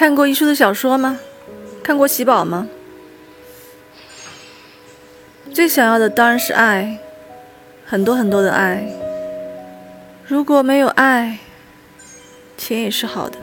看过一书的小说吗？看过喜宝吗？最想要的当然是爱很多很多的爱。如果没有爱钱也是好的。